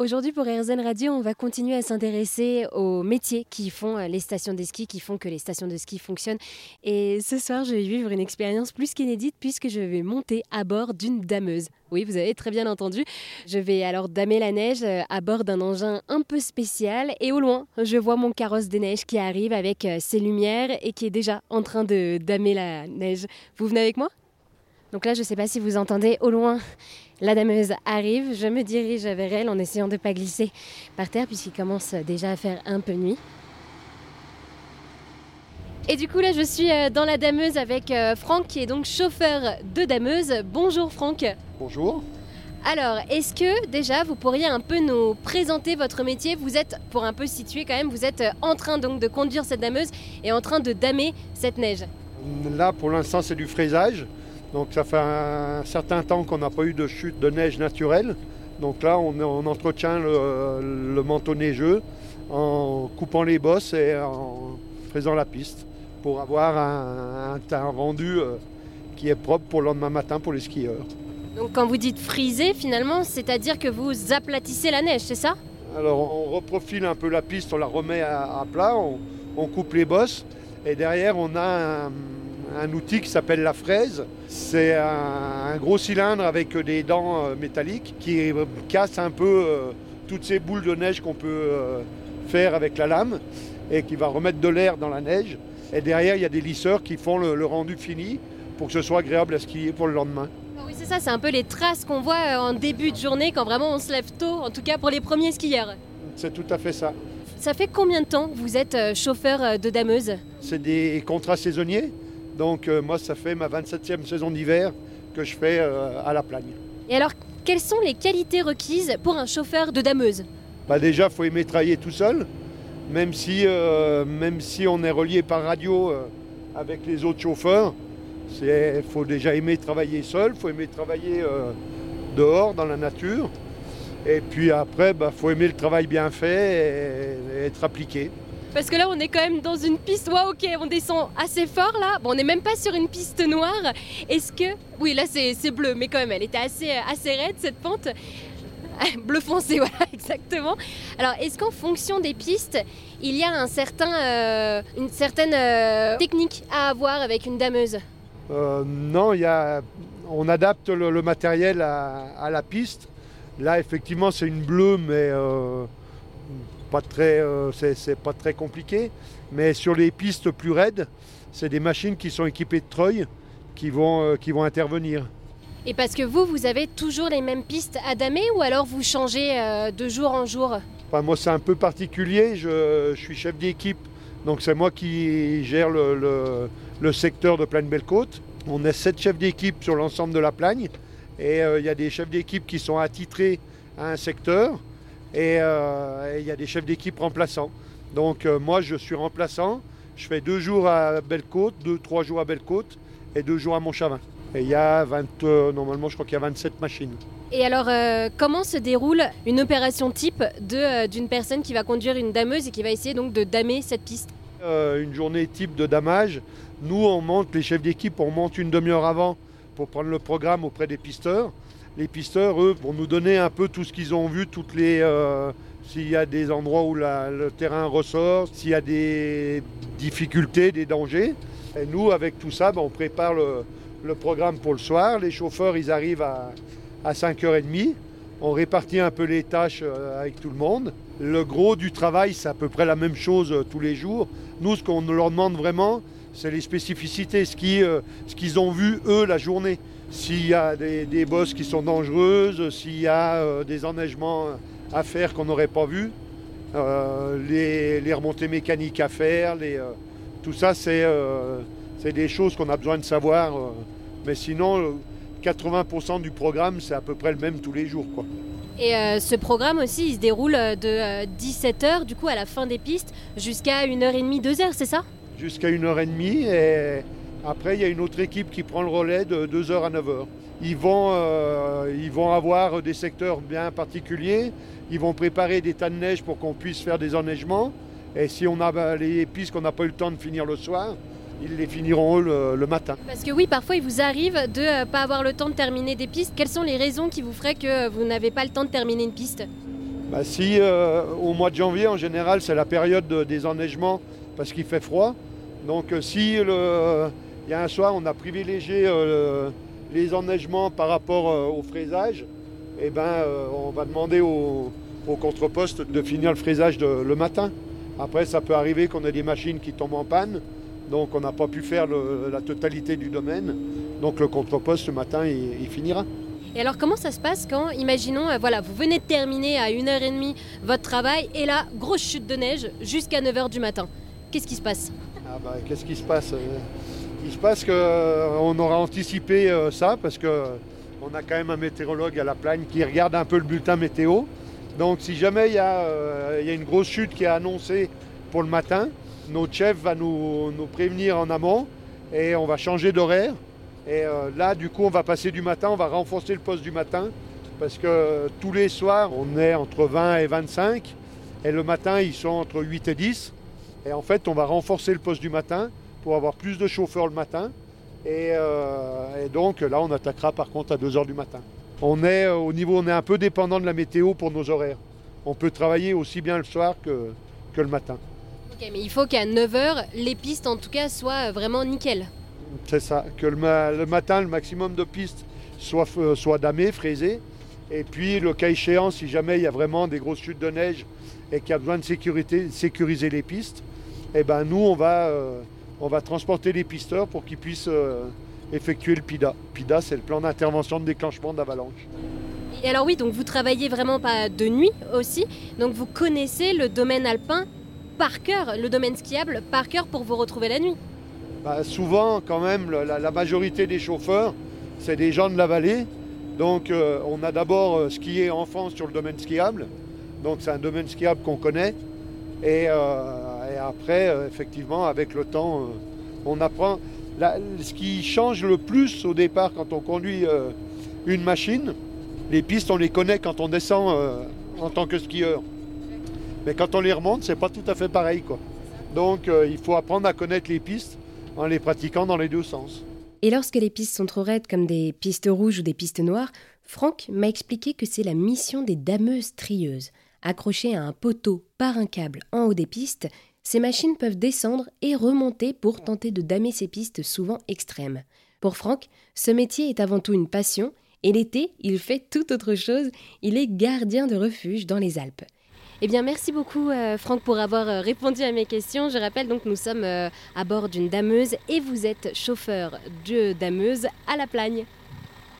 Aujourd'hui pour RZN Radio, on va continuer à s'intéresser aux métiers qui font euh, les stations de ski, qui font que les stations de ski fonctionnent. Et ce soir, je vais vivre une expérience plus qu'inédite puisque je vais monter à bord d'une dameuse. Oui, vous avez très bien entendu. Je vais alors damer la neige euh, à bord d'un engin un peu spécial et au loin, je vois mon carrosse des neiges qui arrive avec euh, ses lumières et qui est déjà en train de damer la neige. Vous venez avec moi? Donc là, je ne sais pas si vous entendez au loin, la dameuse arrive. Je me dirige vers elle en essayant de ne pas glisser par terre puisqu'il commence déjà à faire un peu nuit. Et du coup là je suis euh, dans la dameuse avec euh, Franck qui est donc chauffeur de dameuse. Bonjour Franck. Bonjour. Alors, est-ce que déjà vous pourriez un peu nous présenter votre métier? Vous êtes, pour un peu situer quand même, vous êtes euh, en train donc de conduire cette dameuse et en train de damer cette neige. Là pour l'instant c'est du fraisage. Donc ça fait un certain temps qu'on n'a pas eu de chute de neige naturelle. Donc là, on, entretient le, manteau neigeux en coupant les bosses et en faisant la piste pour avoir un, un rendu euh, qui est propre pour le lendemain matin pour les skieurs. Donc quand vous dites friser, finalement, c'est-à-dire que vous aplatissez la neige, c'est ça? Alors on reprofile un peu la piste, on la remet à, plat, on, on, coupe les bosses et derrière on a un, un outil qui s'appelle la fraise. C'est un, gros cylindre avec des dents euh, métalliques qui casse un peu euh, toutes ces boules de neige qu'on peut euh, faire avec la lame et qui va remettre de l'air dans la neige. Et derrière, il y a des lisseurs qui font le, rendu fini pour que ce soit agréable à skier pour le lendemain. Ah oui, c'est ça, c'est un peu les traces qu'on voit en début de journée quand vraiment on se lève tôt, en tout cas pour les premiers skieurs. C'est tout à fait ça. Ça fait combien de temps que vous êtes chauffeur de dameuse? C'est des contrats saisonniers. Donc euh, moi, ça fait ma 27e saison d'hiver que je fais euh, à la plagne. Et alors, quelles sont les qualités requises pour un chauffeur de dameuse? Bah Déjà, il faut aimer travailler tout seul, même si, euh, même si on est relié par radio avec les autres chauffeurs. Il faut déjà aimer travailler seul, il faut aimer travailler dehors, dans la nature. Et puis après, il bah, faut aimer le travail bien fait et être appliqué. Parce que là, on est quand même dans une piste. Waouh, ok, on descend assez fort là. Bon, on n'est même pas sur une piste noire. Est-ce que. Oui, là, c'est bleu, mais quand même, elle était assez, assez raide cette pente. bleu foncé, voilà, exactement. Alors, est-ce qu'en fonction des pistes, il y a un certain, euh, une certaine euh, technique à avoir avec une dameuse? Euh, Non, y a, on adapte le, matériel à, la piste. Là, effectivement, c'est une bleue, mais pas très, euh, c'est pas très compliqué. Mais sur les pistes plus raides, c'est des machines qui sont équipées de treuils qui vont, euh, qui vont intervenir. Et parce que vous, vous avez toujours les mêmes pistes à damer ou alors vous changez euh, de jour en jour? Moi, c'est un peu particulier. Je, suis chef d'équipe, donc c'est moi qui gère le, le, secteur de Plaine-Belle-Côte. On est sept chefs d'équipe sur l'ensemble de la Plagne. Et il y a des chefs d'équipe qui sont attitrés à un secteur. Euh, et il y a des chefs d'équipe remplaçants. Donc euh, moi je suis remplaçant, je fais deux jours à Belle-Côte, deux, trois jours à Belle-Côte et deux jours à Montchavin. Et il y a 20, euh, normalement je crois qu'il y a 27 machines. Et alors comment se déroule une opération type d'une personne qui va conduire une dameuse et qui va essayer donc de damer cette piste? Une journée type de damage, nous on monte, les chefs d'équipe, on monte une demi-heure avant pour prendre le programme auprès des pisteurs les pisteurs, eux, vont nous donner un peu tout ce qu'ils ont vu, toutes les, euh, s'il y a des endroits où le terrain ressort, s'il y a des difficultés, des dangers. Et nous, avec tout ça, ben, on prépare le, programme pour le soir. Les chauffeurs, ils arrivent à, 5h30. On répartit un peu les tâches euh, avec tout le monde. Le gros du travail, c'est à peu près la même chose euh, tous les jours. Nous, ce qu'on leur demande vraiment, c'est les spécificités, ce qu'ils ont vu eux la journée s'il y a des, bosses qui sont dangereuses, s'il y a euh, des enneigements à faire qu'on n'aurait pas vu, euh, les, remontées mécaniques à faire, euh, tout ça c'est des choses qu'on a besoin de savoir. mais sinon, 80% du programme c'est à peu près le même tous les jours. Quoi. Et ce programme aussi, il se déroule de 17h, du coup, à la fin des pistes, jusqu'à 1h30, 2h, c'est ça? Jusqu'à 1h30. Et après, il y a une autre équipe qui prend le relais de 2h à 9h. Ils vont, euh, ils vont avoir des secteurs bien particuliers. Ils vont préparer des tas de neige pour qu'on puisse faire des enneigements. Et si on a les pistes qu'on n'a pas eu le temps de finir le soir, ils les finiront le, le matin. Parce que oui, parfois il vous arrive de ne euh, pas avoir le temps de terminer des pistes. Quelles sont les raisons qui vous feraient que vous n'avez pas le temps de terminer une piste? Bah, Si au mois de janvier, en général, c'est la période des enneigements parce qu'il fait froid. Donc si il y a un soir, on a privilégié les enneigements par rapport au fraisage, eh ben, on va demander au, au contre-poste de finir le fraisage le matin. Après, ça peut arriver qu'on ait des machines qui tombent en panne, donc on n'a pas pu faire la totalité du domaine. Donc le contre-poste ce matin, il, finira. Et alors comment ça se passe quand, imaginons, euh, voilà, vous venez de terminer à 1h30 votre travail et là, grosse chute de neige jusqu'à 9h du matin. Qu'est-ce qui se passe? Ah bah, Qu'est-ce qui se passe euh, Il se passe qu'on euh, aura anticipé ça parce qu'on a quand même un météorologue à la plagne qui regarde un peu le bulletin météo. Donc si jamais il y, a une grosse chute qui est annoncée pour le matin, notre chef va nous, prévenir en amont et on va changer d'horaire. Et euh, là, du coup, on va passer du matin, on va renforcer le poste du matin parce que tous les soirs, on est entre 20 et 25 et le matin, ils sont entre 8 et 10. Et en fait, on va renforcer le poste du matin pour avoir plus de chauffeurs le matin. Et, euh, et donc là, on attaquera par contre à 2 heures du matin. On est euh, au niveau, on est un peu dépendant de la météo pour nos horaires. On peut travailler aussi bien le soir que, que le matin. Ok, mais il faut qu'à 9h, les pistes en tout cas soient vraiment nickel. C'est ça, que le, matin, le maximum de pistes soit, euh, soit damé, fraisé. Et puis, le cas échéant, si jamais il y a vraiment des grosses chutes de neige et qu'il y a besoin de sécurité, sécuriser les pistes, eh ben nous, on va, euh, on va transporter les pisteurs pour qu'ils puissent effectuer le PIDA. PIDA, c'est le plan d'intervention de déclenchement d'avalanche. Et alors oui, donc vous travaillez vraiment pas de nuit aussi, donc vous connaissez le domaine alpin par cœur, le domaine skiable par cœur pour vous retrouver la nuit. Bah, souvent, quand même, la, majorité des chauffeurs, c'est des gens de la vallée. Donc euh, on a d'abord euh, skié enfant sur le domaine skiable, donc c'est un domaine skiable qu'on connaît. Et, euh, et après, effectivement, avec le temps, on apprend ce qui change le plus au départ quand on conduit euh, une machine, les pistes, on les connaît quand on descend euh, en tant que skieur. Mais quand on les remonte, c'est pas tout à fait pareil. Quoi. Donc euh, il faut apprendre à connaître les pistes en les pratiquant dans les deux sens. Et lorsque les pistes sont trop raides, comme des pistes rouges ou des pistes noires, Franck m'a expliqué que c'est la mission des dameuses trieuses. Accrochées à un poteau par un câble en haut des pistes, ces machines peuvent descendre et remonter pour tenter de damer ces pistes souvent extrêmes. Pour Franck, ce métier est avant tout une passion, et l'été, il fait tout autre chose, il est gardien de refuge dans les Alpes. Eh bien, merci beaucoup, euh, Franck, pour avoir euh, répondu à mes questions. Je rappelle donc, nous sommes euh, à bord d'une dameuse et vous êtes chauffeur de dameuse à la Plagne.